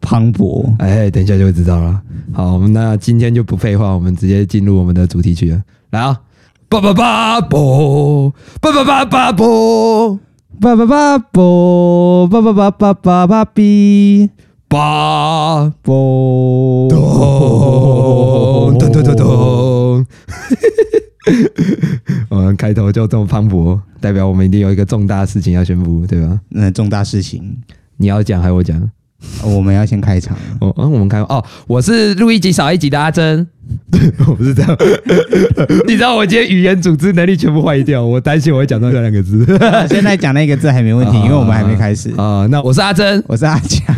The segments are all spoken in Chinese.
磅礴？哎，等一下就会知道了。好，我们那今天就不废话，我们直接进入我们的主题曲了。来啊！叭叭叭啵，叭叭叭叭啵，叭叭叭啵，叭叭叭叭叭叭哔。八波咚咚咚咚咚，我们开头就这么磅礴，代表我们一定有一个重大事情要宣布，对吧？那重大事情，你要讲还是我讲？我们要先开场。哦，嗯，我们开哦，我是录一集少一集的阿珍。对，我不是这样。你知道我今天语言组织能力全部坏掉，我担心我会讲到这两个字。现在讲那个字还没问题，因为我们还没开始。啊，那我是阿珍，我是阿强。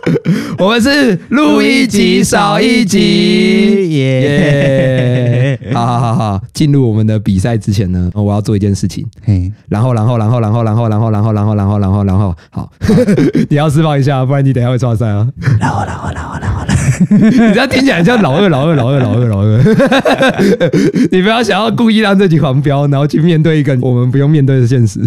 我们是录一集少一集，耶！好好好好，进入我们的比赛之前呢，我要做一件事情。嘿，然后然后然后然后然后然后然后然后然后然后然后好，你要释放一下，不然你等下会撞衫啊。然后然后然后然后，你这样听起来像老二老二老二老二老二。你不要想要故意让自己黄标，然后去面对一个我们不用面对的现实。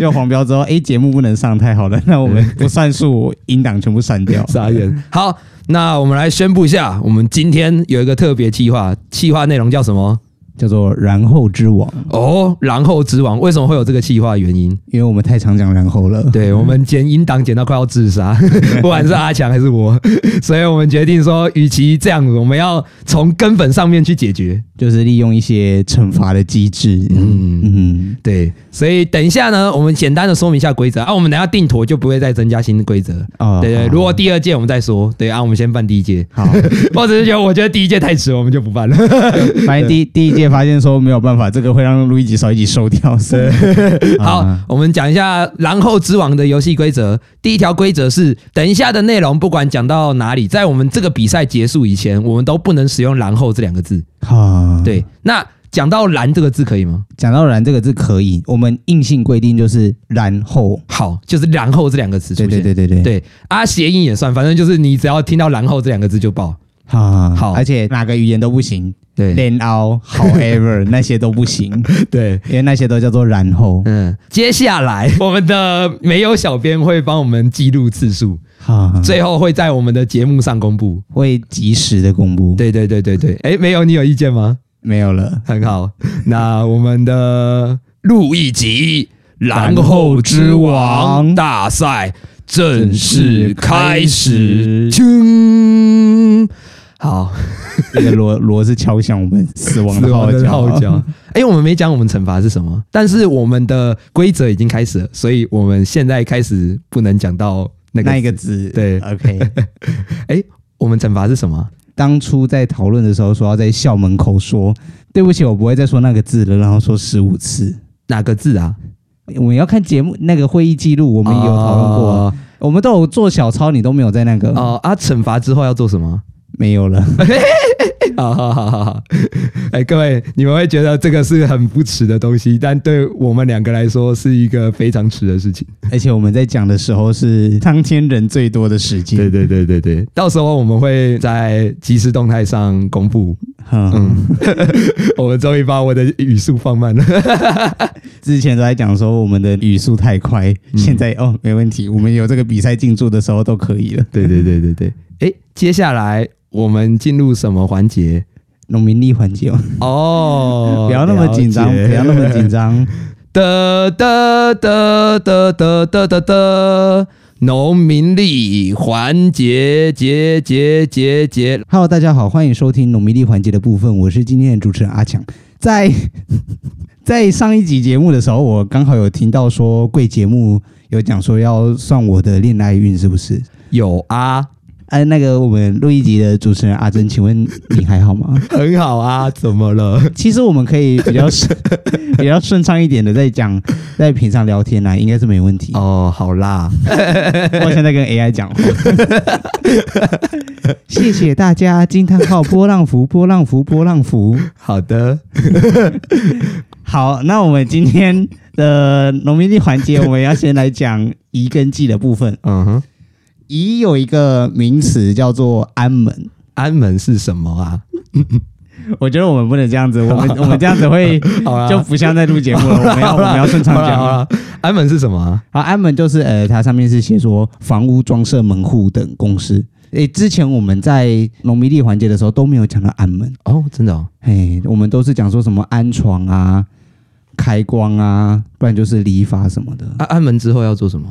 要黄标之后，哎，节目不能上，太好了，那我们不算数，音档全部删掉。傻眼。好，那我们来宣布一下，我们今天有一个特别计划，计划内容叫什么？叫做“然后之王”哦，“然后之王”为什么会有这个企划？原因？因为我们太常讲“然后”了。对，我们剪音档剪到快要自杀，不管是阿强还是我，所以我们决定说，与其这样子，我们要从根本上面去解决，就是利用一些惩罚的机制。嗯嗯，对。所以等一下呢，我们简单的说明一下规则啊，我们等下定妥就不会再增加新的规则。哦，对对，如果第二届我们再说，对啊，我们先办第一届。好，或者是觉得我觉得第一届太迟，我们就不办了。反正第第一届。发现说没有办法，这个会让路易吉少一集收掉。是，好，我们讲一下“然后之王”的游戏规则。第一条规则是：等一下的内容不管讲到哪里，在我们这个比赛结束以前，我们都不能使用“然后”这两个字。好，对。那讲到“然”这个字可以吗？讲到“然”这个字可以，我们硬性规定就是“然后”。好，就是“然后”这两个词出现。对对对对对。对啊，谐音也算，反正就是你只要听到“然后”这两个字就报。好，好，而且哪个语言都不行。对，然后，however，那些都不行。对，因为那些都叫做然后。嗯，接下来 我们的没有小编会帮我们记录次数，好，最后会在我们的节目上公布，会及时的公布。对对对对对，哎，没有，你有意见吗？没有了，很好。那我们的录一集，然后之王大赛正式开始。好，那个锣锣是敲响我们死亡的号角。哎，我们没讲我们惩罚是什么，但是我们的规则已经开始了，所以我们现在开始不能讲到那个那一个字。对，OK。哎，我们惩罚是什么？当初在讨论的时候说要在校门口说对不起，我不会再说那个字了，然后说十五次。哪个字啊？我们要看节目那个会议记录，我们也有讨论过，哦、我们都有做小抄，你都没有在那个。哦啊，惩罚之后要做什么？没有了，好好好好好，哎，各位，你们会觉得这个是很不耻的东西，但对我们两个来说是一个非常耻的事情。而且我们在讲的时候是当天人最多的时间。对对对对对，到时候我们会在即时动态上公布。嗯，我们终于把我的语速放慢了。之前都在讲说我们的语速太快，现在哦没问题，我们有这个比赛进驻的时候都可以了。对对对对对，哎，接下来。我们进入什么环节？农民力环节哦，不要那么紧张，不要那么紧张。哒哒哒哒哒哒哒哒，农民力环节节节节节。Hello，大家好，欢迎收听农民力环节的部分，我是今天的主持人阿强。在 在上一集节目的时候，我刚好有听到说贵节目有讲说要算我的恋爱运，是不是？有啊。哎，那个我们录一集的主持人阿珍，请问你还好吗？很好啊，怎么了？其实我们可以比较顺、比较顺畅一点的在讲，在平常聊天啊，应该是没问题。哦，好啦，我现在跟 AI 讲话。谢谢大家，惊叹号波浪符，波浪符，波浪符。好的，好，那我们今天的农民地环节，我们要先来讲移跟记的部分。嗯哼。宜有一个名词叫做安门，安门是什么啊？我觉得我们不能这样子，我们我们这样子会就不像在录节目了。我们要我们要顺畅讲。安门是什么啊？啊，安门就是呃，它上面是写说房屋装设门户等公司。诶，之前我们在农民历环节的时候都没有讲到安门哦，真的哦。嘿，我们都是讲说什么安床啊、开光啊，不然就是礼法什么的。啊，安门之后要做什么？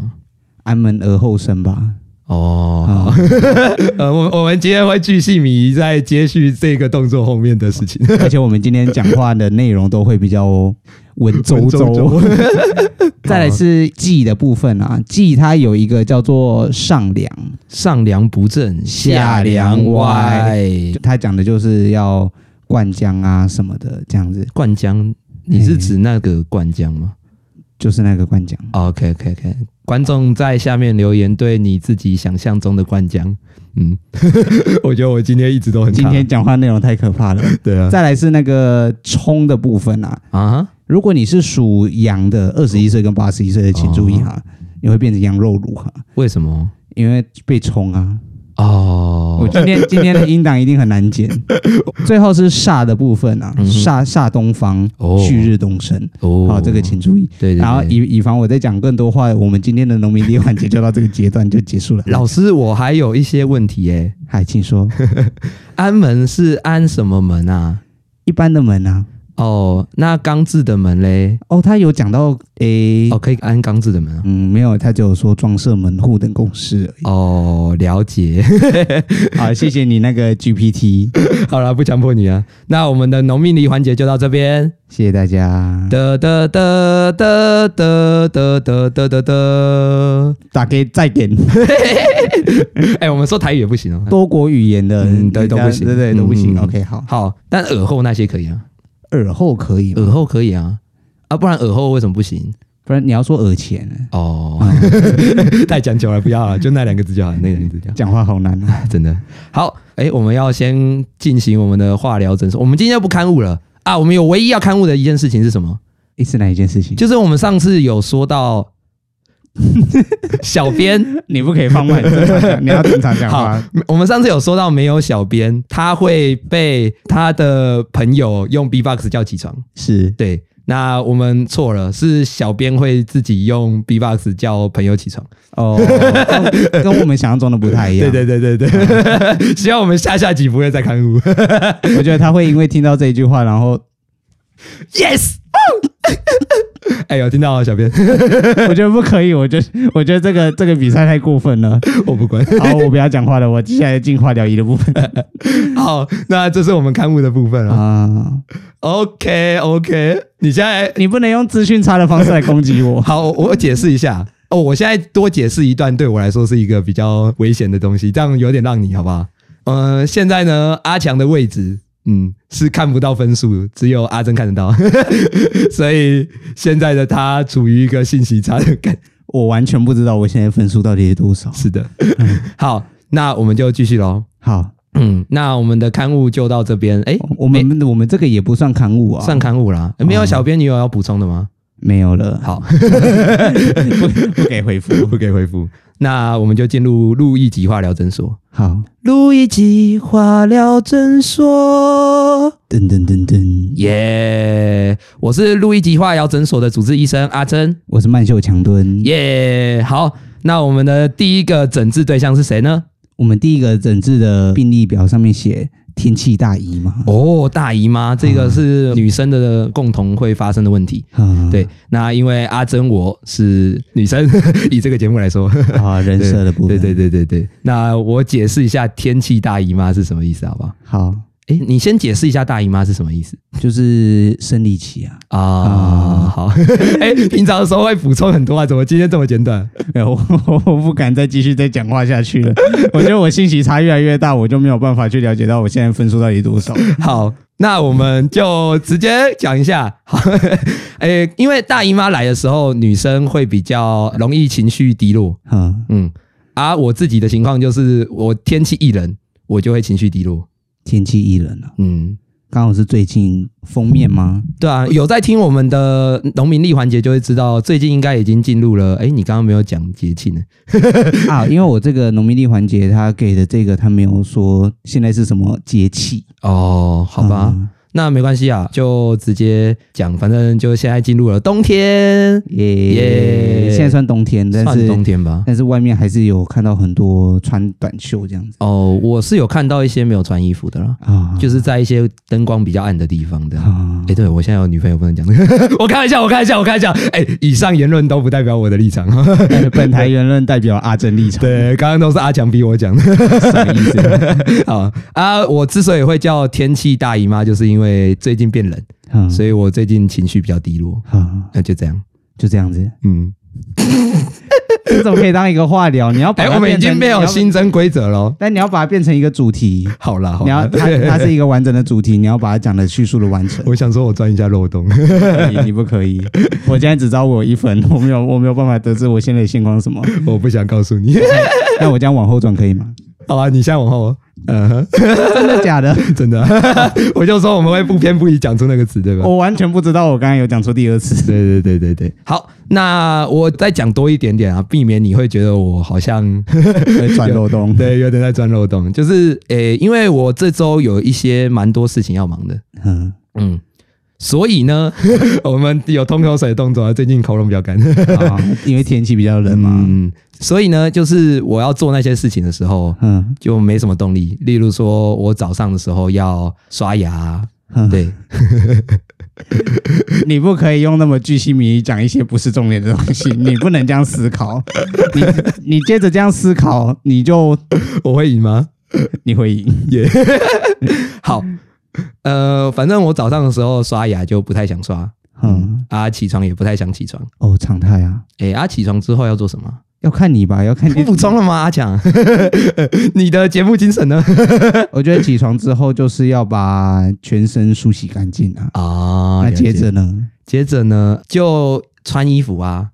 安门而后生吧。哦，好 呃，我我们今天会巨细靡遗在接续这个动作后面的事情，而且我们今天讲话的内容都会比较文绉绉。再来是忌的部分啊，忌它有一个叫做上梁，上梁不正下梁歪，它讲的就是要灌浆啊什么的这样子。灌浆，你是指那个灌浆吗？就是那个灌浆。OK OK OK。观众在下面留言，对你自己想象中的灌浆，嗯，我觉得我今天一直都很，今天讲话内容太可怕了，对啊。再来是那个冲的部分啊，啊，如果你是属羊的，二十一岁跟八十一岁的，请注意哈，哦、你会变成羊肉炉哈。为什么？因为被冲啊。哦，我今天今天的音档一定很难剪。最后是煞的部分啊，煞煞东方，旭日东升。哦，好，这个请注意。对，然后以以防我再讲更多话，我们今天的农民历环节就到这个阶段就结束了。老师，我还有一些问题诶，还请说。安门是安什么门啊？一般的门啊。哦，那钢制的门嘞？哦，他有讲到诶，哦，可以安钢制的门啊？嗯，没有，他只有说装设门户等公式而已。哦，了解。好，谢谢你那个 GPT。好了，不强迫你啊。那我们的农民历环节就到这边，谢谢大家。得得得得得得得得得得，打给再点。哎，我们说台语也不行哦，多国语言的，嗯，对，都不行，对对都不行。OK，好，好，但耳后那些可以啊。耳后可以，耳后可以啊，啊，不然耳后为什么不行？不然你要说耳前哦，太讲究了，不要了，就那两个字就好，那两个字就好。讲话好难啊，真的。好，哎，我们要先进行我们的化疗诊所。我们今天就不刊物了啊，我们有唯一要刊物的一件事情是什么？是哪一件事情？就是我们上次有说到。小编，你不可以放慢，你要正常讲话。我们上次有说到，没有小编，他会被他的朋友用 B-box 叫起床。是对，那我们错了，是小编会自己用 B-box 叫朋友起床。哦，跟我们想象中的不太一样。对对对对对，希望我们下下集不会再刊物。我觉得他会因为听到这一句话，然后 Yes。哎呦，听到了，小编，我觉得不可以，我觉得，我觉得这个这个比赛太过分了，我不管。好，我不要讲话了，我接下来进化疗仪的部分。好，那这是我们刊物的部分啊。OK OK，你现在你不能用资讯差的方式来攻击我。好，我解释一下哦，我现在多解释一段，对我来说是一个比较危险的东西，这样有点让你好不好？嗯、呃，现在呢，阿强的位置。嗯，是看不到分数，只有阿珍看得到，所以现在的他处于一个信息差的感，我完全不知道我现在分数到底是多少。是的，好，那我们就继续喽。好，嗯，那我们的刊物就到这边。哎，我们我们这个也不算刊物啊，算刊物啦。没有小编，你有要补充的吗？没有了。好，不不给回复，不给回复。那我们就进入路易吉化疗诊所。好，路易吉化疗诊所。噔噔噔噔，耶！我是路易吉化疗诊所的主治医生阿珍，我是曼秀强敦。耶！好，那我们的第一个诊治对象是谁呢？我们第一个诊治的病例表上面写。天气大姨妈哦，大姨妈这个是女生的共同会发生的问题。嗯、对，那因为阿珍我是女生，以这个节目来说啊，人设的部分，对对对对对。那我解释一下天气大姨妈是什么意思，好不好？好，哎，你先解释一下大姨妈是什么意思？就是生理期啊。啊，好。哎，平常的时候会补充很多啊，怎么今天这么简短？我 我不敢再继续再讲话下去了。我觉得我信息差越来越大，我就没有办法去了解到我现在分数到底多少。好，那我们就直接讲一下。好，哎，因为大姨妈来的时候，女生会比较容易情绪低落。嗯嗯，而、啊、我自己的情况就是，我天气一冷，我就会情绪低落。天气宜人了，嗯，刚好是最近封面吗？对啊，有在听我们的农民历环节就会知道，最近应该已经进入了。哎，你刚刚没有讲节气呢？啊，因为我这个农民历环节他给的这个，他没有说现在是什么节气哦，好吧。嗯那没关系啊，就直接讲，反正就现在进入了冬天，耶耶，现在算冬天，但是算冬天吧，但是外面还是有看到很多穿短袖这样子。哦，我是有看到一些没有穿衣服的啦，啊，就是在一些灯光比较暗的地方的。哎，对，我现在有女朋友，不能讲这个。我开玩笑，我开玩笑，我开玩笑。哎，以上言论都不代表我的立场，本台言论代表阿珍立场。对，刚刚都是阿强逼我讲的，什么意思？好啊，我之所以会叫天气大姨妈，就是因为。对，最近变冷，嗯、所以我最近情绪比较低落。嗯、那就这样，就这样子。嗯，这怎么可以当一个话聊？你要把、欸、我们已经没有新增规则了，但你要把它变成一个主题。好了，你要它 它是一个完整的主题，你要把它讲的叙述的完成。我想说，我钻一下漏洞。你你不可以，我现在只招我一分，我没有我没有办法得知我现在的现况什么。我不想告诉你。那我这样往后转可以吗？好啊，你现在往后。嗯哼，真的假的？真的，我就说我们会不偏不倚讲出那个词，对吧？我完全不知道，我刚刚有讲出第二次。对对对对对。好，那我再讲多一点点啊，避免你会觉得我好像在 钻漏洞。对，有点在钻漏洞。就是诶、欸，因为我这周有一些蛮多事情要忙的。嗯嗯。所以呢，我们有通口水的动作啊，最近喉咙比较干，因为天气比较冷嘛。嗯，所以呢，就是我要做那些事情的时候，嗯，就没什么动力。例如说，我早上的时候要刷牙，对，你不可以用那么巨细靡遗讲一些不是重点的东西，你不能这样思考。你你接着这样思考，你就 我会赢吗？你会赢，耶，好。呃，反正我早上的时候刷牙就不太想刷，嗯，啊，起床也不太想起床，哦，常态啊，哎，啊，起床之后要做什么？要看你吧，要看你 补充了吗？阿强，你的节目精神呢？我觉得起床之后就是要把全身梳洗干净啊，啊，那接着呢？接着呢就穿衣服啊。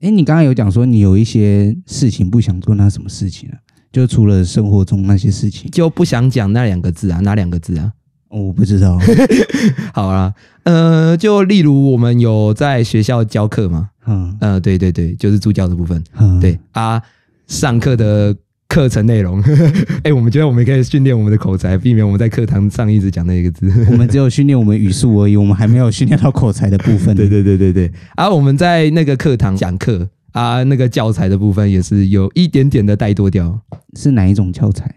哎，你刚刚有讲说你有一些事情不想做，那什么事情啊？就除了生活中那些事情，就不想讲那两个字啊？哪两个字啊？我不知道，好啦，呃，就例如我们有在学校教课嘛，嗯，呃，对对对，就是助教的部分，嗯，对啊，上课的课程内容，哎，我们觉得我们可以训练我们的口才，避免我们在课堂上一直讲那个字。我们只有训练我们语速而已，我们还没有训练到口才的部分。对对对对对，啊，我们在那个课堂讲课啊，那个教材的部分也是有一点点的带多掉。是哪一种教材？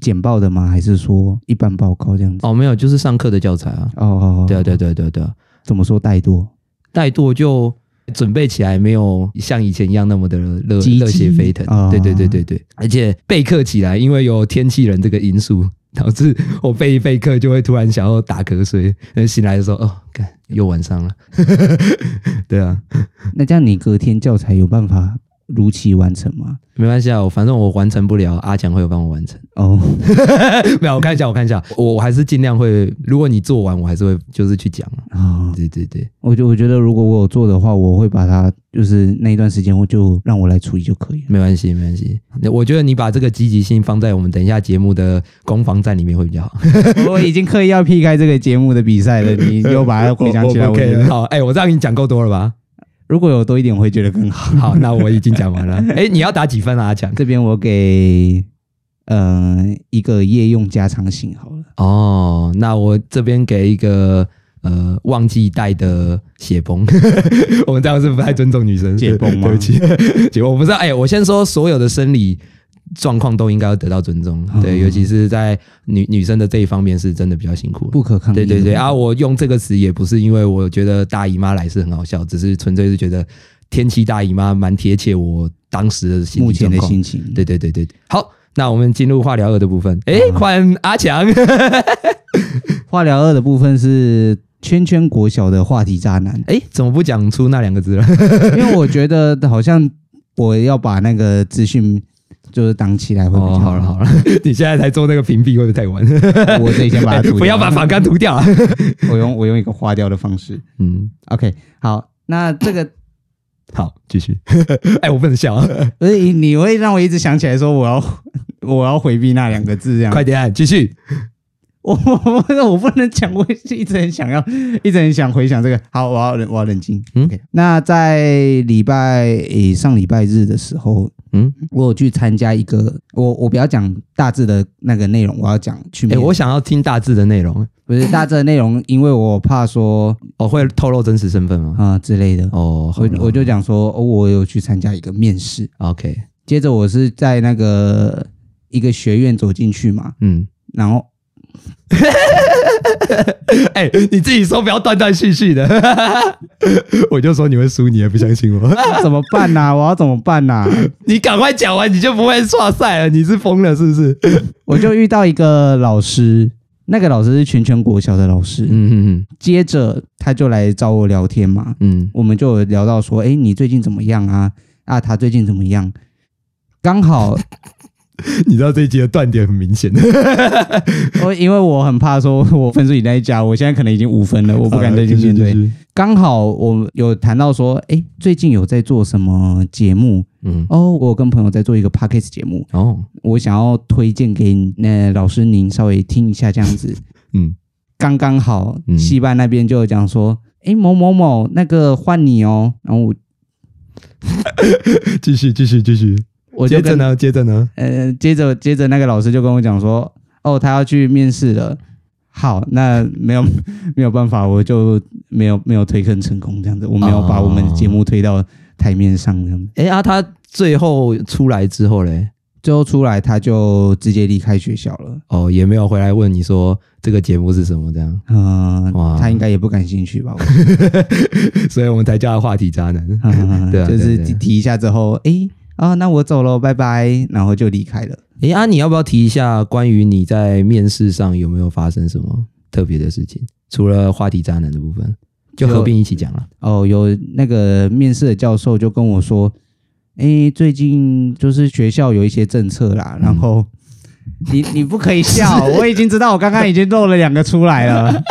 简报的吗？还是说一般报告这样子？哦，没有，就是上课的教材啊。哦哦哦，对啊，对对对对，怎么说怠惰？怠惰就准备起来没有像以前一样那么的热热血沸腾。哦、对对对对对，而且备课起来，因为有天气人这个因素，导致我备一备课就会突然想要打瞌睡。醒来的时候，哦，看，又晚上了。对啊，那这样你隔天教材有办法如期完成吗？没关系啊，我反正我完成不了，阿强会有帮我完成。哦，没有，我看一下，我看一下，我我还是尽量会。如果你做完，我还是会就是去讲啊。哦，对对对，我就我觉得如果我有做的话，我会把它就是那一段时间，我就让我来处理就可以了。没关系，没关系。我觉得你把这个积极性放在我们等一下节目的攻防战里面会比较好。我已经刻意要避开这个节目的比赛了，你又把它回想起来，我觉得好。哎，我这样已经讲够多了吧？如果有多一点，我会觉得更好。好，那我已经讲完了。哎，你要打几分啊？阿强，这边我给呃一个夜用加长型好了。哦，那我这边给一个呃忘记带的血崩。我们这样是不太尊重女生。血崩吗？对不起，我不知道。哎，我先说所有的生理。状况都应该要得到尊重，对，尤其是在女女生的这一方面，是真的比较辛苦，不可抗力。对对对，啊，我用这个词也不是因为我觉得大姨妈来是很好笑，只是纯粹是觉得天气大姨妈蛮贴切我当时的心情，目前的心情。对对对对，好，那我们进入化疗二的部分。哎，换阿强。化疗二的部分是圈圈国小的话题渣男。哎，怎么不讲出那两个字了？因为我觉得好像我要把那个资讯就是挡起来会比较好。哦，好了好了，你现在才做那个屏蔽会不会太晚？我自己先把它涂掉。不要把反干涂掉。啊 我用我用一个花掉的方式。嗯，OK，好，那这个。好，继续。哎，我不能笑，所以你会让我一直想起来说我要我要回避那两个字，这样。快点，继续。我 我我不能讲，我一直很想要，一直很想回想这个。好，我要我要冷静。嗯，okay. 那在礼拜诶上礼拜日的时候，嗯，我有去参加一个，我我不要讲大致的那个内容，我要讲去。哎，我想要听大致的内容，不是大致的内容，因为我怕说我会透露真实身份吗？啊之类的。哦，我我就讲说，哦，我有去参加一个面试。OK，接着我是在那个一个学院走进去嘛，嗯，然后。哎、欸，你自己说不要断断续续的，我就说你会输，你也不相信我？怎么办呢、啊？我要怎么办呢、啊？你赶快讲完，你就不会错赛了。你是疯了是不是？我就遇到一个老师，那个老师是全全国小的老师。嗯嗯嗯。接着他就来找我聊天嘛。嗯。我们就聊到说，哎、欸，你最近怎么样啊？啊，他最近怎么样？刚好。你知道这一集的断点很明显，我因为我很怕说，我分数以那一家，我现在可能已经五分了，我不敢再去面对。刚好我有谈到说，哎，最近有在做什么节目？嗯，哦，我跟朋友在做一个 podcast 节目，哦，我想要推荐给那老师您稍微听一下这样子。嗯，刚刚好，戏班那边就讲说，哎，某某某，那个换你哦，然后我继续继续继续。我接着呢，接着呢，呃，接着接着那个老师就跟我讲说，哦，他要去面试了。好，那没有 没有办法，我就没有没有推坑成功这样子，我没有把我们节目推到台面上这样子。哎、哦、啊，他最后出来之后嘞，最后出来他就直接离开学校了。哦，也没有回来问你说这个节目是什么这样。嗯，哇，他应该也不感兴趣吧？所以我们才叫他话题渣男。嗯、对、啊，就是提一下之后，哎。啊、哦，那我走了，拜拜，然后就离开了。哎，啊，你要不要提一下关于你在面试上有没有发生什么特别的事情？除了话题渣男的部分，就合并一起讲了。哦，有那个面试的教授就跟我说，哎，最近就是学校有一些政策啦，然后。嗯你你不可以笑，我已经知道，我刚刚已经漏了两个出来了。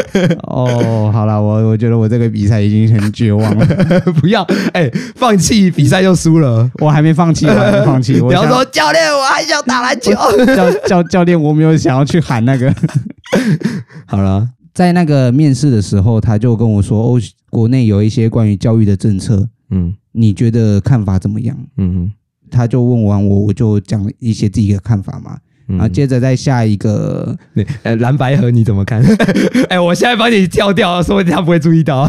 哦，好了，我我觉得我这个比赛已经很绝望了。不要，哎、欸，放弃比赛就输了，我还没放弃，我还没放弃。我 要说教练，我还想打篮球。教教教练，我没有想要去喊那个。好了，在那个面试的时候，他就跟我说，哦，国内有一些关于教育的政策，嗯，你觉得看法怎么样？嗯嗯。他就问完我，我就讲一些自己的看法嘛，然后接着再下一个，呃，蓝白盒你怎么看？哎，我现在帮你跳掉，说不定他不会注意到。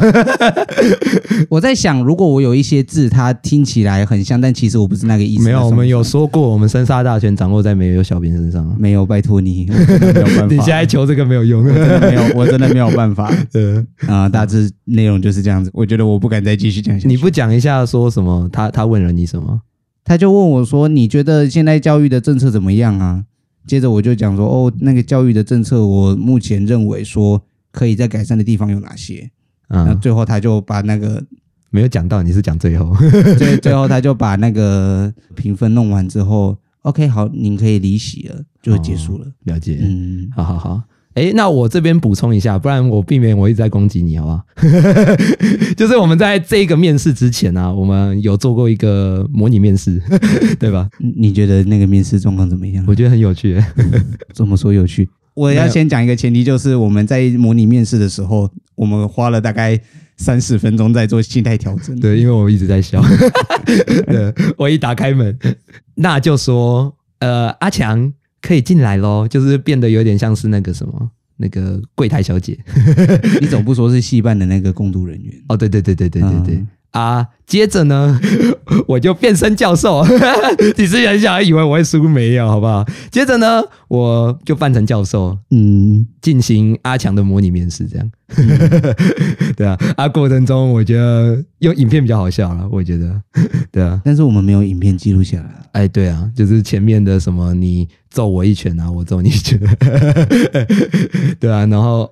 我在想，如果我有一些字，它听起来很像，但其实我不是那个意思。没有，我们有说过，我们生杀大权掌握在没有小编身上。没有，拜托你，我真的没有办法。你现在求这个没有用，我真的没有，我真的没有办法。呃啊，大致内容就是这样子。我觉得我不敢再继续讲下去。你不讲一下说什么？他他问了你什么？他就问我说：“你觉得现在教育的政策怎么样啊？”接着我就讲说：“哦，那个教育的政策，我目前认为说可以在改善的地方有哪些？”嗯，那最后他就把那个没有讲到，你是讲最后，最 最后他就把那个评分弄完之后，OK，好，您可以离席了，就结束了。哦，了解，嗯，好好好。哎，那我这边补充一下，不然我避免我一直在攻击你，好不好？就是我们在这个面试之前呢、啊，我们有做过一个模拟面试，对吧？你觉得那个面试状况怎么样？我觉得很有趣。怎么说有趣？我要先讲一个前提，就是我们在模拟面试的时候，我们花了大概三十分钟在做心态调整。对，因为我一直在笑。对，我一打开门，那就说，呃，阿强。可以进来喽，就是变得有点像是那个什么那个柜台小姐。你总不说是戏班的那个工读人员？哦，对对对对对对对。啊，接着呢，我就变身教授。你是很想以为我会输没有，好不好？接着呢，我就扮成教授，嗯，进行阿强的模拟面试，这样。对啊，啊，过程中我觉得用影片比较好笑了，我觉得，对啊。但是我们没有影片记录下来。哎，对啊，就是前面的什么，你揍我一拳啊，我揍你一拳，对啊，然后。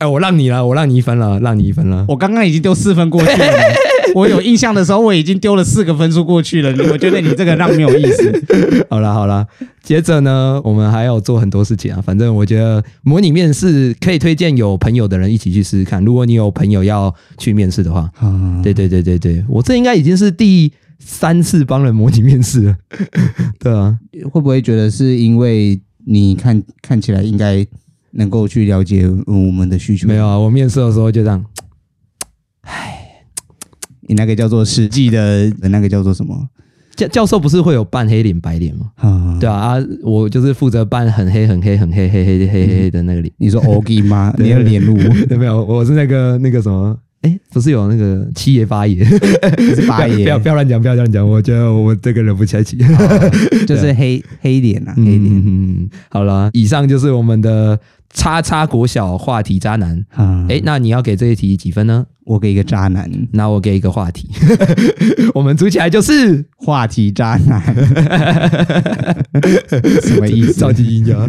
哎，我让你了，我让你一分了，让你一分了。我刚刚已经丢四分过去了。我有印象的时候，我已经丢了四个分数过去了。我觉得你这个让没有意思。好了好了，接着呢，我们还要做很多事情啊。反正我觉得模拟面试可以推荐有朋友的人一起去试试看。如果你有朋友要去面试的话，嗯、对对对对对，我这应该已经是第三次帮人模拟面试了。对啊，会不会觉得是因为你看看起来应该？能够去了解我们的需求？没有啊，我面试的时候就这样。唉，你那个叫做实际的，那个叫做什么？教教授不是会有扮黑脸白脸吗？嗯、对啊，啊，我就是负责扮很黑很黑很黑黑黑黑黑黑的那个脸。你说 OG 吗？你的脸录？没有，我是那个那个什么？哎，不是有那个七爷八爷？是八爷？不要不要乱讲，不要乱讲。我觉得我这个人不客气，就是黑黑脸啊，黑脸。好了，以上就是我们的。叉叉国小话题渣男，哎、嗯，那你要给这一题几分呢？我给一个渣男，那我给一个话题，我们组起来就是话题渣男，什么意思？超级阴阳。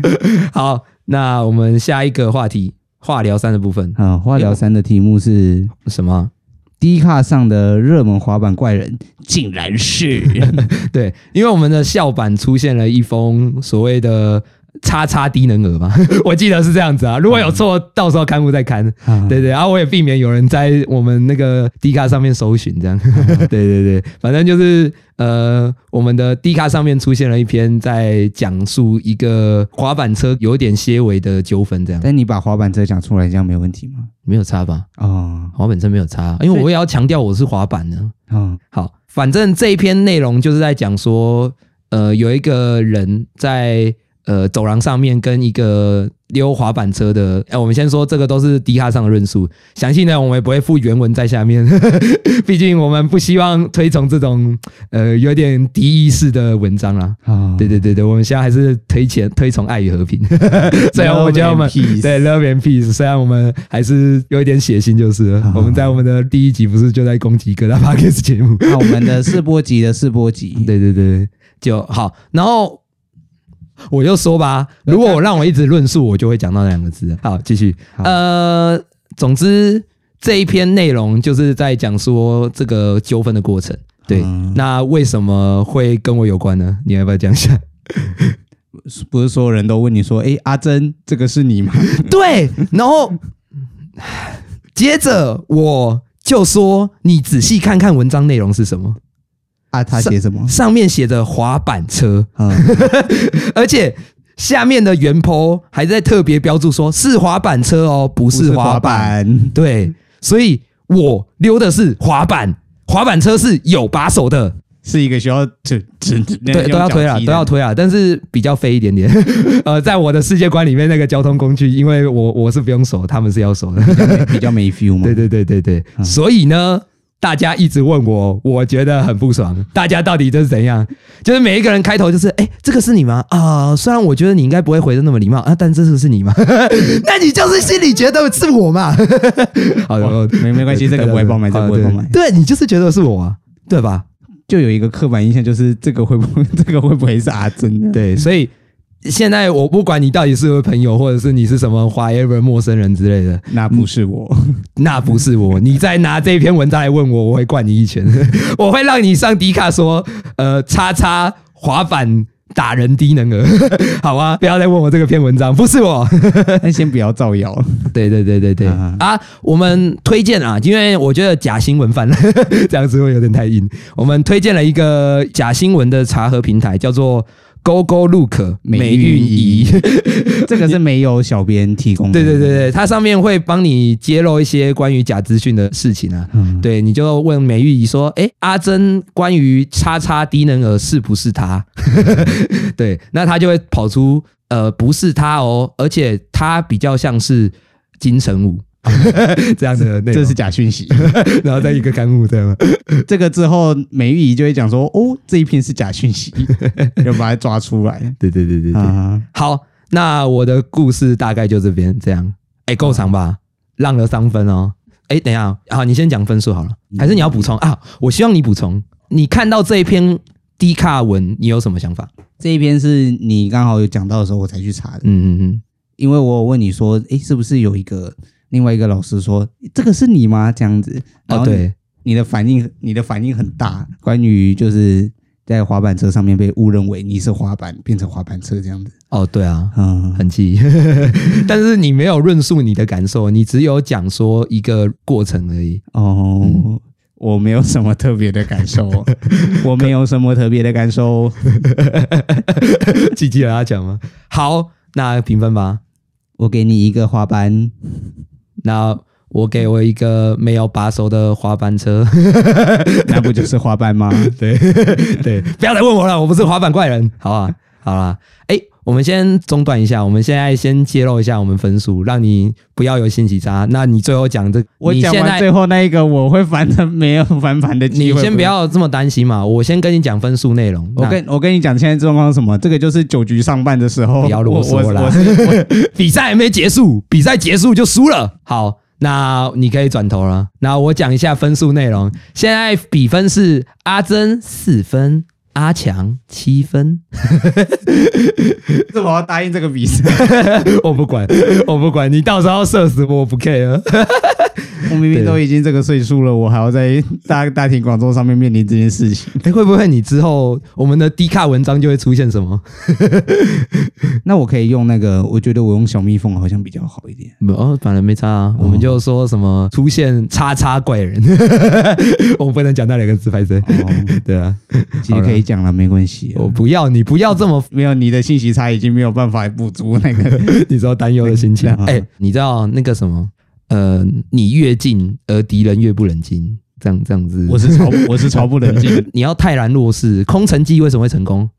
好，那我们下一个话题，化疗三的部分。啊，化疗三的题目是什么？Dcard 上的热门滑板怪人，竟然是 对，因为我们的校版出现了一封所谓的。叉叉低能儿嘛，我记得是这样子啊。如果有错，到时候刊物再看。对对，然后我也避免有人在我们那个 D 卡上面搜寻这样。对对对，反正就是呃，我们的 D 卡上面出现了一篇在讲述一个滑板车有点些微的纠纷这样。但你把滑板车讲出来，这样没有问题吗？没有差吧？哦，滑板车没有差，因为我也要强调我是滑板的。嗯，好，反正这一篇内容就是在讲说，呃，有一个人在。呃，走廊上面跟一个溜滑板车的，哎，我们先说这个都是低卡上的论述，详细呢我们也不会附原文在下面，毕竟我们不希望推崇这种呃有点敌意式的文章啦。啊，对对对对，我们现在还是推前推崇爱与和平，虽然我觉得我们对 Love and Peace，虽然我们还是有一点血腥，就是了。我们在我们的第一集不是就在攻击各大 Podcast 节目，那我们的试播集的试播集，对对对，就好，然后。我就说吧，如果我让我一直论述，我就会讲到那两个字。好，继续。呃，总之这一篇内容就是在讲说这个纠纷的过程。对，那为什么会跟我有关呢？你要不要讲一下？不是所有人都问你说：“哎，阿珍，这个是你吗？” 对，然后接着我就说：“你仔细看看文章内容是什么。”啊，他写什么？上，上面写着滑板车，嗯、而且下面的原 po 还在特别标注说是滑板车哦，不是滑板。滑板对，所以我溜的是滑板，滑板车是有把手的，是一个需要就就对都要推啊，都要推啊，但是比较废一点点。呃，在我的世界观里面，那个交通工具，因为我我是不用手，他们是要手的，比较没 feel 嘛。对对对对对，嗯、所以呢。大家一直问我，我觉得很不爽。大家到底这是怎样？就是每一个人开头就是，哎，这个是你吗？啊，虽然我觉得你应该不会回的那么礼貌啊，但这个是你吗？那你就是心里觉得是我嘛？好的，没没关系，这个不会爆买，这个不会爆买。对，你就是觉得是我啊，对吧？就有一个刻板印象，就是这个会不会，这个会不会是阿珍？对，所以。现在我不管你到底是我朋友，或者是你是什么 whatever 陌生人之类的，那不是我，那不是我。你再拿这篇文章来问我，我会灌你一拳，我会让你上迪卡说，呃，叉叉滑板打人低能儿，好啊，不要再问我这个篇文章，不是我，那先不要造谣。对对对对对啊，啊，我们推荐啊，因为我觉得假新闻犯了，这样子会有点太硬。我们推荐了一个假新闻的查核平台，叫做。GoGoLook 美运仪，这个是没有小编提供的。对对对对，它上面会帮你揭露一些关于假资讯的事情啊。嗯、对，你就问美运仪说：“哎，阿珍，关于叉叉低能儿是不是他？” 对，那他就会跑出呃，不是他哦，而且他比较像是金城武。这样的内容，这是假讯息，然后再一个刊物，对吗？这个之后美玉姨就会讲说，哦，这一篇是假讯息，要把它抓出来。对对对对对，啊、好，那我的故事大概就这边这样，哎，够长吧？让了三分哦。哎，等一下，好，你先讲分数好了，还是你要补充啊？我希望你补充。你看到这一篇低卡文，你有什么想法？这一篇是你刚好有讲到的时候，我才去查的。嗯嗯嗯，因为我有问你说，哎，是不是有一个另外一个老师说这个是你吗？这样子，哦，对，你的反应，你的反应很大，关于就是在滑板车上面被误认为你是滑板变成滑板车这样子。哦，对啊，嗯，很气，但是你没有论述你的感受，你只有讲说一个过程而已。哦。嗯我没有什么特别的感受，我没有什么特别的感受。记记得他讲吗？好，那评分吧。我给你一个滑板，那我给我一个没有把手的滑板车，那不就是滑板吗？对对，不要再问我了，我不是滑板怪人，好吧？好啦，哎。我们先中断一下，我们现在先揭露一下我们分数，让你不要有信息差。那你最后讲这，我讲完最后那一个，我会翻的没有翻盘的机会。你先不要这么担心嘛，我先跟你讲分数内容。我跟我跟你讲现在状况是什么？这个就是九局上半的时候，不要啰嗦了。比赛还没结束，比赛结束就输了。好，那你可以转头了。那我讲一下分数内容。现在比分是阿珍四分。阿强七分，这我要答应这个比赛，我不管，我不管你到时候射死我，我不 care。我明明都已经这个岁数了，我还要在大大庭广众上面面临这件事情。哎，会不会你之后我们的低卡文章就会出现什么？那我可以用那个，我觉得我用小蜜蜂好像比较好一点。哦，反正没差啊。我们就说什么出现叉叉怪人，我不能讲那两个字，拍摄。对啊，其实可以讲了，没关系。我不要你不要这么没有你的信息差已经没有办法补足那个你知道担忧的心情。哎，你知道那个什么？呃，你越近，而敌人越不冷静，这样这样子。我是超，我是超不冷静。你要泰然若市，空城计为什么会成功？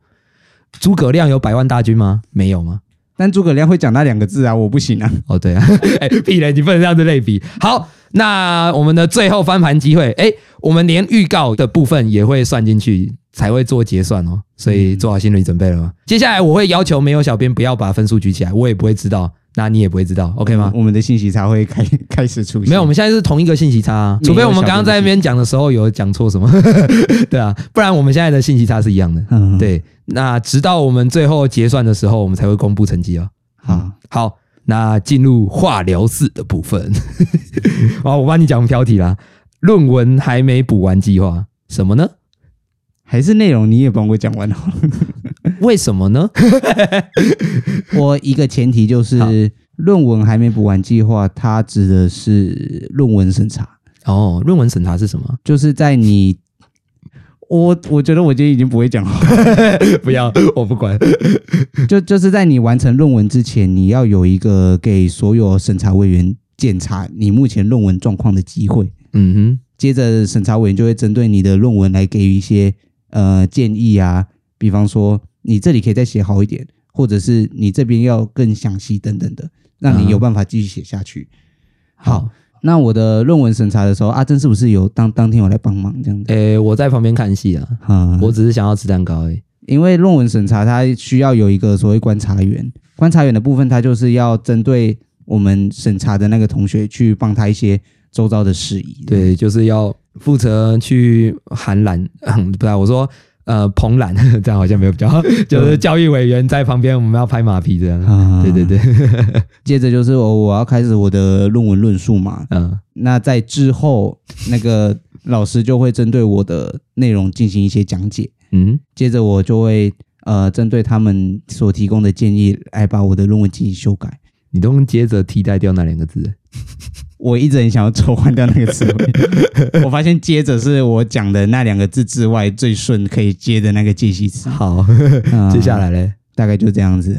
诸葛亮有百万大军吗？没有吗？但诸葛亮会讲那两个字啊，我不行啊。哦，对啊，哎，屁嘞，你不能这样子类比。好，那我们的最后翻盘机会，哎，我们连预告的部分也会算进去，才会做结算哦。所以做好心理准备了吗？接下来我会要求没有小编不要把分数举起来，我也不会知道。那你也不会知道，OK 吗？我们的信息差会开 开始出现。没有，我们现在是同一个信息差啊，除非我们刚刚在那边讲的时候有讲错什么，对啊，不然我们现在的信息差是一样的。嗯，对。那直到我们最后结算的时候，我们才会公布成绩哦。好，好，那进入化疗室的部分。好，我帮你讲标题啦。论文还没补完计划，什么呢？还是内容你也帮我讲完了？为什么呢？我一个前提就是论文还没补完计划，它指的是论文审查。哦，论文审查是什么？就是在你我我觉得我今天已经不会讲话，不要，我不管。就就是在你完成论文之前，你要有一个给所有审查委员检查你目前论文状况的机会。嗯哼，接着审查委员就会针对你的论文来给予一些呃建议啊，比方说。你这里可以再写好一点，或者是你这边要更详细等等的，让你有办法继续写下去。好，好，那我的论文审查的时候，阿珍是不是有当当天有来帮忙这样子？诶，我在旁边看戏啊，嗯，我只是想要吃蛋糕而已。因为论文审查它需要有一个所谓观察员，观察员的部分，它就是要针对我们审查的那个同学去帮他一些周遭的事宜。对，就是要负责去函览，嗯，不知道我说。呃，彭兰 这样好像没有比较好，就是教育委员在旁边，我们要拍马屁这样。啊、对对对，接着就是我我要开始我的论文论述嘛。嗯，那在之后，那个老师就会针对我的内容进行一些讲解。嗯，接着我就会呃针对他们所提供的建议来把我的论文进行修改。你都能接着替代掉那两个字？我一直很想要抽换掉那个词汇，我发现接着是我讲的那两个字之外最顺可以接的那个介系词。好，接下来嘞，大概就这样子。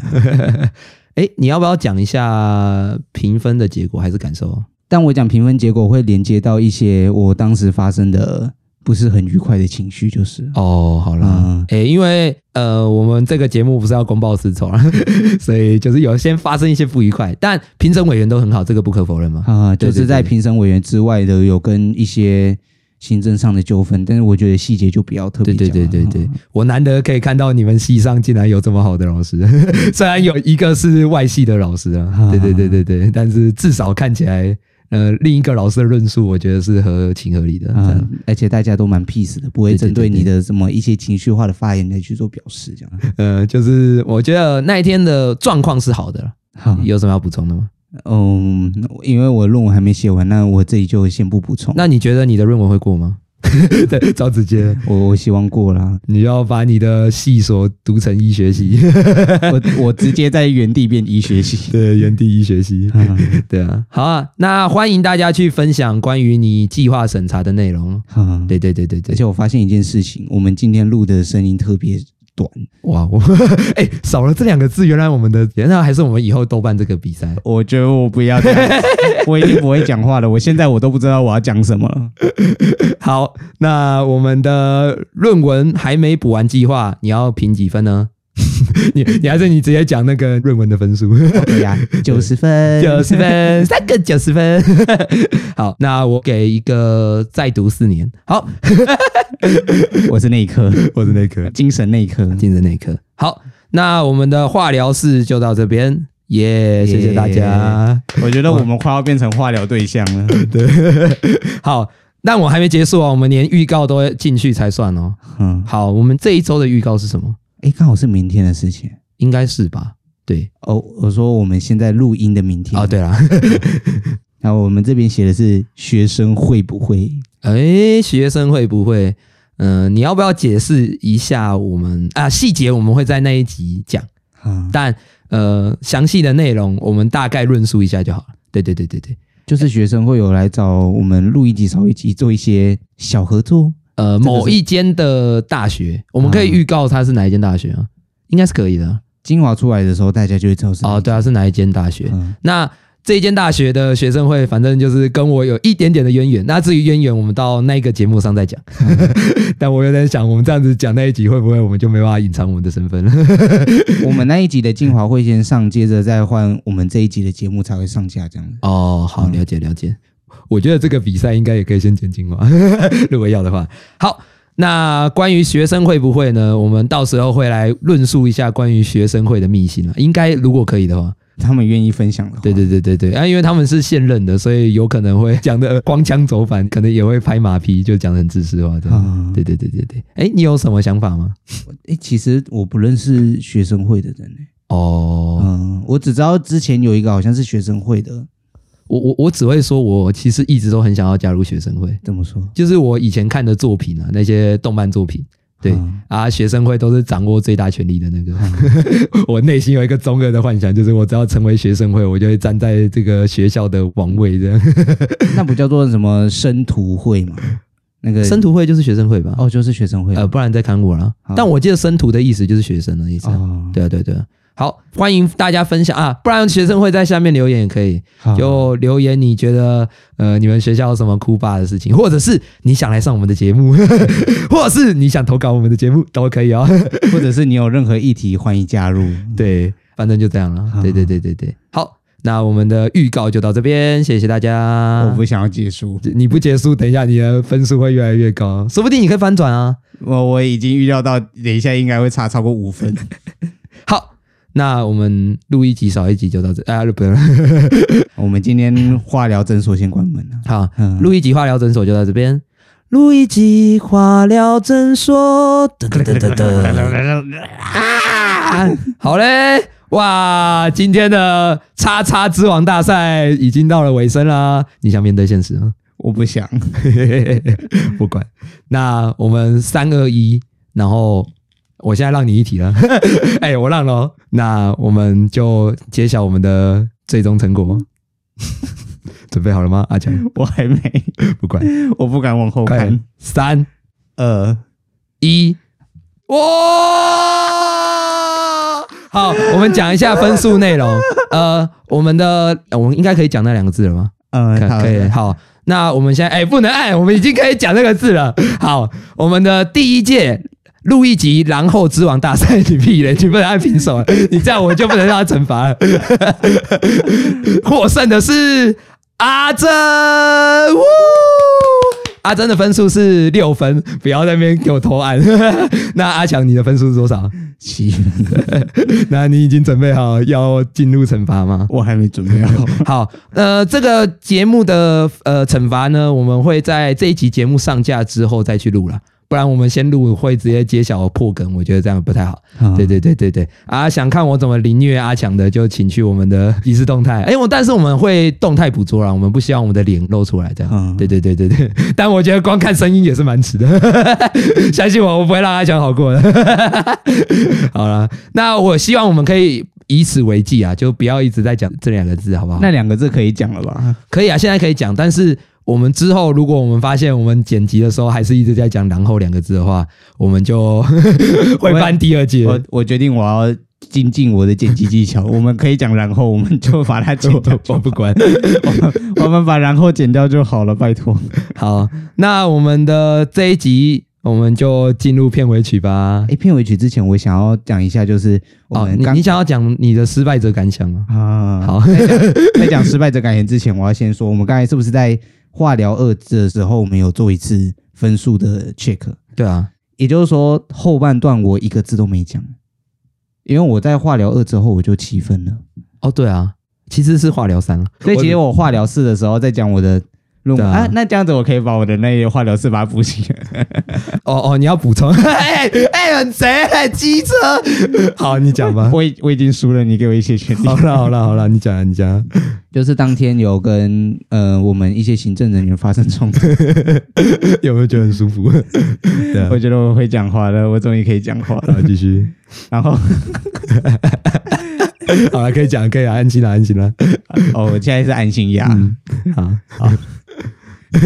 哎，你要不要讲一下评分的结果还是感受？但我讲评分结果会连接到一些我当时发生的不是很愉快的情绪，就是。哦，好啦，哎、嗯。欸，因为呃，我们这个节目不是要公报私仇啊，所以就是有先发生一些不愉快，但评审委员都很好，这个不可否认嘛。啊，就是在评审委员之外的有跟一些行政上的纠纷，但是我觉得细节就不要特别。对对对对对，我难得可以看到你们系上竟然有这么好的老师，虽然有一个是外系的老师啊，对对对对对，但是至少看起来。呃，另一个老师的论述，我觉得是合情合理的，嗯，而且大家都蛮 peace 的，不会针对你的什么一些情绪化的发言来去做表示，这样。呃，就是我觉得那一天的状况是好的，好，有什么要补充的吗？嗯，因为我论文还没写完，那我这里就先不补充。那你觉得你的论文会过吗？对，赵子杰，我我希望过了。你要把你的系所读成医学系，我我直接在原地变医学系。对，原地医学系。对啊，好啊，那欢迎大家去分享关于你计划审查的内容。对对对对对，而且我发现一件事情，我们今天录的声音特别。短哇！我 哎、欸，少了这两个字，原来我们的原来还是我们以后都办这个比赛。我觉得我不要这样，我已经不会讲话了。我现在我都不知道我要讲什么了。好，那我们的论文还没补完计划，你要评几分呢？你 你还是你直接讲那个论文的分数？对呀，九十分，九十分，三个九十分。好，那我给一个再读四年。好，我是内科，我是内科，精神内科，精神内科。好，那我们的化疗室就到这边，耶、yeah，谢谢大家。我觉得我们快要变成化疗对象了。对，好，但我还没结束啊，我们连预告都进去才算哦。嗯，好，我们这一周的预告是什么？哎，刚好是明天的事情，应该是吧？对哦，我说我们现在录音的明天哦，对了，然后我们这边写的是学生会不会？哎，学生会不会？嗯、呃，你要不要解释一下我们啊？细节我们会在那一集讲，嗯、但呃，详细的内容我们大概论述一下就好了。对对对对对，就是学生会有来找我们录一集、少一集，做一些小合作。呃，某一间的大学，我们可以预告它是哪一间大学啊？应该是可以的。精华出来的时候，大家就会知道是。哦，对啊，是哪一间大学？嗯、那这一间大学的学生会，反正就是跟我有一点点的渊源。那至于渊源，我们到那个节目上再讲。嗯、但我有点想，我们这样子讲那一集，会不会我们就没办法隐藏我们的身份了？我们那一集的精华会先上，接着再换我们这一集的节目才会上架，这样子。哦，好，了解了解。我觉得这个比赛应该也可以先剪精华，如果要的话。好，那关于学生会不会呢？我们到时候会来论述一下关于学生会的秘辛了。应该如果可以的话，他们愿意分享的话。对对对对对，啊，因为他们是现任的，所以有可能会讲的光腔走板，可能也会拍马屁，就讲的很自私话。对对对对对。哎，你有什么想法吗？哎，其实我不认识学生会的人呢。哦，嗯，我只知道之前有一个好像是学生会的。我我我只会说，我其实一直都很想要加入学生会。怎么说？就是我以前看的作品啊，那些动漫作品，对、嗯、啊，学生会都是掌握最大权力的那个。嗯、我内心有一个中二的幻想，就是我只要成为学生会，我就会站在这个学校的王位这样。那不叫做什么生徒会吗？那个生徒会就是学生会吧？哦，就是学生会。呃，不然再看我了。但我记得生徒的意思就是学生的意思。哦、对啊，对对。好，欢迎大家分享啊！不然学生会在下面留言也可以，就留言你觉得呃你们学校有什么酷爸的事情，或者是你想来上我们的节目，或者是你想投稿我们的节目都可以哦，或者是你有任何议题欢迎加入，对，反正就这样了。对对对对对，好，那我们的预告就到这边，谢谢大家。我不想要结束，你不结束，等一下你的分数会越来越高，说不定你可以翻转啊！我我已经预料到，等一下应该会差超过五分。好。那我们录一集少一集就到这，啊，不用了。我们今天化疗诊所先关门了。好，录一集化疗诊所就到这边。录一集化疗诊所。噔噔噔噔噔。啊！好嘞，哇！今天的叉叉之王大赛已经到了尾声啦。你想面对现实吗？我不想，不管。那我们三二一，然后。我现在让你一题了，哎、欸，我让了，那我们就揭晓我们的最终成果，准备好了吗？阿强，我还没，不管，我不敢往后看，三二一，哇！好，我们讲一下分数内容，呃，我们的我们应该可以讲那两个字了吗？嗯，可以，好。那我们现在哎，不能按，我们已经可以讲那个字了。好，我们的第一届录一集《然后之王大赛》，你屁嘞，你不能按平手，你这样我就不能让他惩罚了。获胜的是阿珍，阿珍的分数是六分，不要在那边给我偷按。那阿强，你的分数是多少？七分。那你已经准备好要进入惩罚吗？我还没准备好。好，呃，这个节目的呃惩罚呢，我们会在这一集节目上架之后再去录了。不然我们先录会直接揭晓破梗，我觉得这样不太好。嗯、对对对对对啊！想看我怎么凌虐阿强的，就请去我们的即时动态。哎，我但是我们会动态捕捉啦，我们不希望我们的脸露出来这样。嗯、对对对对对。但我觉得光看声音也是蛮迟的，相信我，我不会让阿强好过的。好了，那我希望我们可以以此为记啊，就不要一直在讲这两个字，好不好？那两个字可以讲了吧？可以啊，现在可以讲，但是。我们之后，如果我们发现我们剪辑的时候还是一直在讲“然后”两个字的话，我们就 会翻第二季。我我决定我要精进我的剪辑技巧。我们可以讲“然后”，我们就把它剪掉。我不管，我 们我们把“然后”剪掉就好了，拜托。好，那我们的这一集我们就进入片尾曲吧。诶，片尾曲之前我想要讲一下，就是哦，你你想要讲你的失败者感想吗？啊，好，在讲失败者感言之前，我要先说，我们刚才是不是在？化疗二的时候，我们有做一次分数的 check。对啊，也就是说后半段我一个字都没讲，因为我在化疗二之后我就七分了。哦，对啊，其实是化疗三了。所以其实我化疗四的时候在讲我的。啊，啊，那这样子我可以把我的那些化疗四把它补齐。哦哦，你要补充？哎哎，很贼，机车。好，你讲吧。我我已经输了，你给我一些权利。好了好了好了，你讲你讲。就是当天有跟呃我们一些行政人员发生冲突，有没有觉得很舒服？对啊，我觉得我会讲话了，我终于可以讲话了。继续。然后，好了，可以讲，可以了，安心了，安心了。哦，我现在是安心呀。好好。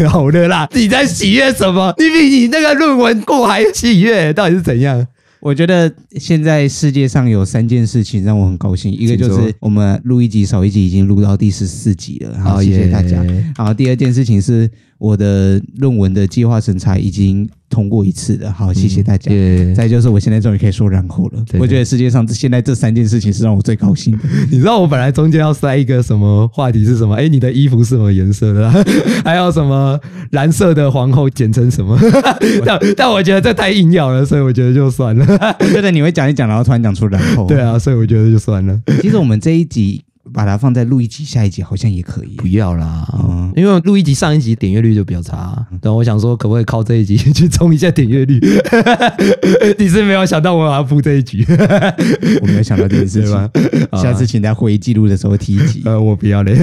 好的啦！你在喜悦什么？你比你那个论文过还喜悦，到底是怎样？我觉得现在世界上有三件事情让我很高兴，一个就是我们录一集少一集已经录到第十四集了，好，谢谢大家。然后第二件事情是我的论文的计划审查已经通过一次了，好，谢谢大家。嗯、再就是我现在终于可以说然后了，对对对，我觉得世界上现在这三件事情是让我最高兴的。你知道我本来中间要塞一个什么话题是什么？哎，你的衣服是什么颜色的？还有什么蓝色的皇后简称什么？但但我觉得这太硬要了，所以我觉得就算了。我觉得你会讲一讲，然后突然讲出然后。对啊，所以我觉得就算了。其实我们这一集。把它放在录一集，下一集好像也可以。不要啦，嗯、因为录一集上一集点阅率就比较差。然后我想说，可不可以靠这一集 去冲一下点阅率？你是没有想到我要铺这一局，我没有想到这件事情。吧下次请在会议记录的时候提一提。呃，我不要嘞。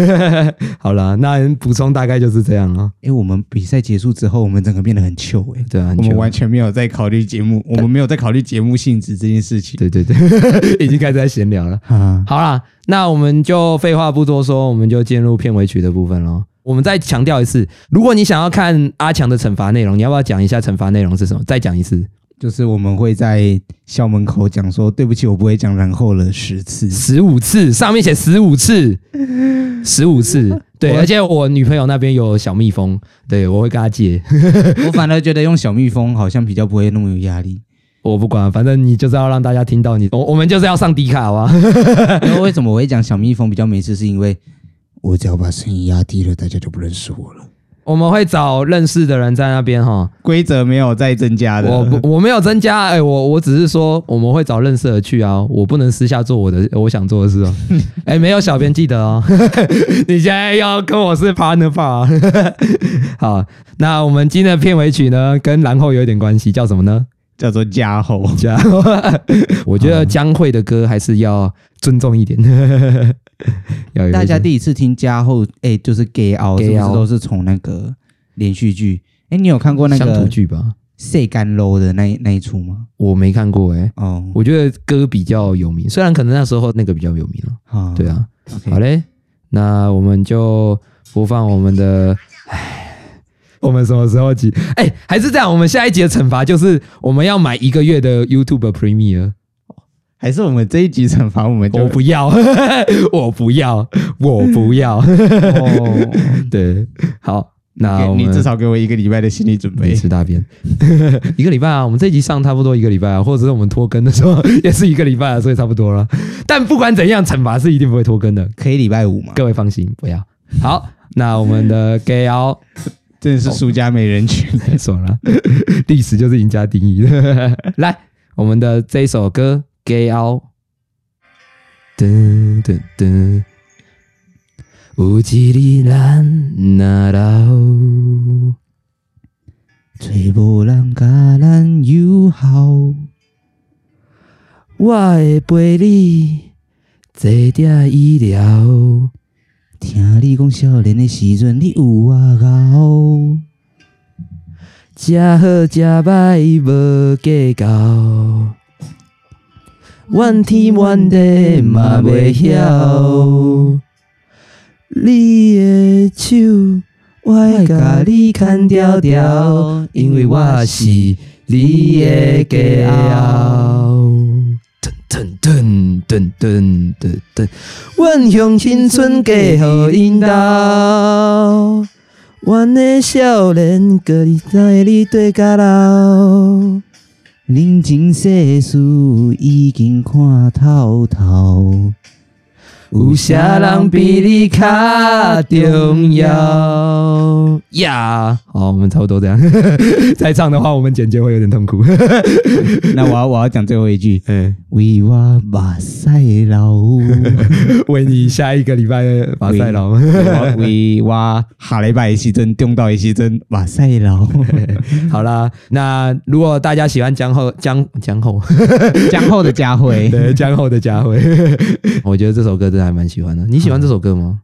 好了，那补充大概就是这样啊。因为我们比赛结束之后，我们整个变得很糗哎、欸。对啊，我们完全没有在考虑节目，我们没有在考虑节目性质这件事情。对对对，已经开始在闲聊了。好啦。那我们就废话不多说，我们就进入片尾曲的部分喽。我们再强调一次，如果你想要看阿强的惩罚内容，你要不要讲一下惩罚内容是什么？再讲一次，就是我们会在校门口讲说：“对不起，我不会讲。”然后了十次、十五次，上面写十五次，十五次。对，而且我女朋友那边有小蜜蜂，对，我会跟她借。我反而觉得用小蜜蜂好像比较不会那么有压力。我不管，反正你就是要让大家听到你，我我们就是要上迪卡，好吧？因为为什么我会讲小蜜蜂比较没事，是因为我只要把声音压低了，大家就不认识我了。我们会找认识的人在那边哈，规则没有再增加的。我不，我没有增加，哎、欸，我我只是说我们会找认识的去啊，我不能私下做我的我想做的事哦。哎、欸，没有小编记得哦，你现在要跟我是 partner 吧？好，那我们今天的片尾曲呢，跟然后有一点关系，叫什么呢？叫做家后，家后，我觉得江蕙的歌还是要尊重一点。大家第一次听加厚，哎、欸，就是 Gay Out，是不是都是从那个连续剧？哎、欸，你有看过那个乡土剧吧？谁甘露的那那一出吗？我没看过、欸，哎，哦，我觉得歌比较有名，虽然可能那时候那个比较有名了。哦、对啊，okay. 好嘞，那我们就播放我们的。我们什么时候集？哎、欸，还是这样。我们下一集的惩罚就是我们要买一个月的 YouTube Premiere 还是我们这一集惩罚我们？我不要，我不要，我不要。哦，对，好，那你至少给我一个礼拜的心理准备。吃大便，一个礼拜啊！我们这集上差不多一个礼拜啊，或者是我们拖更的时候也是一个礼拜啊，所以差不多了。但不管怎样，惩罚是一定不会拖更的，可以礼拜五吗？各位放心，不要。好，那我们的 gay 奥真的是输家没人权，爽了。历史就是赢家定义的。来，我们的这一首歌 gay 奥，噔噔噔。有一日咱若老，找无人甲咱友好，我会陪你坐定医疗。听你讲少年的时阵，你有我熬，食好食歹无计较，怨天怨地嘛袂晓。你的手，我会甲你牵条条，因为我是你的家后。噔噔噔噔，阮向青春嫁予因兜，阮的少年阁你在你对甲老，人情世事已经看透透。有啥人比你卡重要呀？好，我们差不多这样。再唱的话，我们剪接会有点痛苦。那我要我要讲最后一句。嗯，为我目屎流，为你下一个礼拜目屎流。为我下礼拜的时阵，中到的时阵目屎流。好啦，那如果大家喜欢江后江江后江后的家辉，对江后的家辉，我觉得这首歌真的。还蛮喜欢的，你喜欢这首歌吗？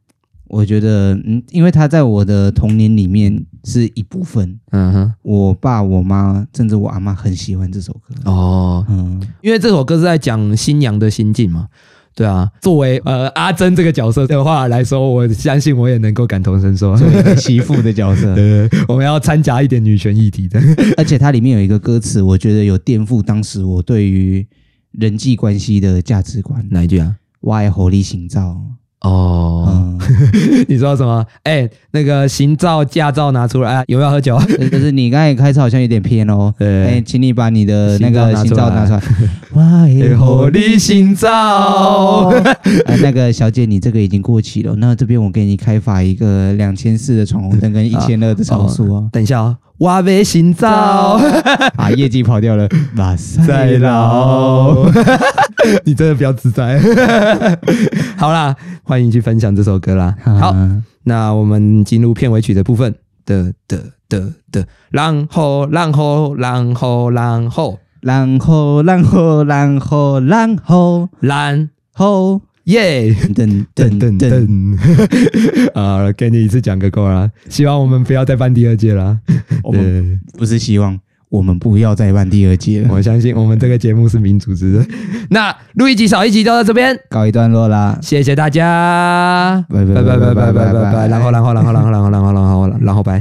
我觉得，嗯，因为它在我的童年里面是一部分。嗯哼，我爸、我妈，甚至我阿妈很喜欢这首歌。哦，嗯，因为这首歌是在讲新娘的心境嘛。对啊，作为呃阿珍这个角色的话来说，我相信我也能够感同身受。媳妇的角色，对，我们要掺杂一点女权议题的。而且它里面有一个歌词，我觉得有颠覆当时我对于人际关系的价值观。哪一句啊？我爱火力行照哦，嗯、你说什么？哎、欸，那个行照驾照拿出来，啊、有没有喝酒？就是你刚才开车好像有点偏哦。哎请你把你的那个行照拿出来。我爱火力行照。啊，那个小姐，你这个已经过期了。那这边我给你开发一个两千四的闯红灯跟一千二的超速哦。等一下哦。我没行照，啊，业绩跑掉了，马赛劳，你真的比较自在。好啦，欢迎去分享这首歌啦。好，那我们进入片尾曲的部分。的的的的，然后然后然后然后然后然后然后然后然后。耶！噔噔噔噔，啊，给你一次讲个够啦。希望我们不要再办第二届啦。我们不是希望我们不要再办第二届了。我相信我们这个节目是民主制的。那录一集少一集就到这边告一段落啦。谢谢大家，拜拜拜拜拜拜拜拜。然后然后然后然后然后然后然后然后拜。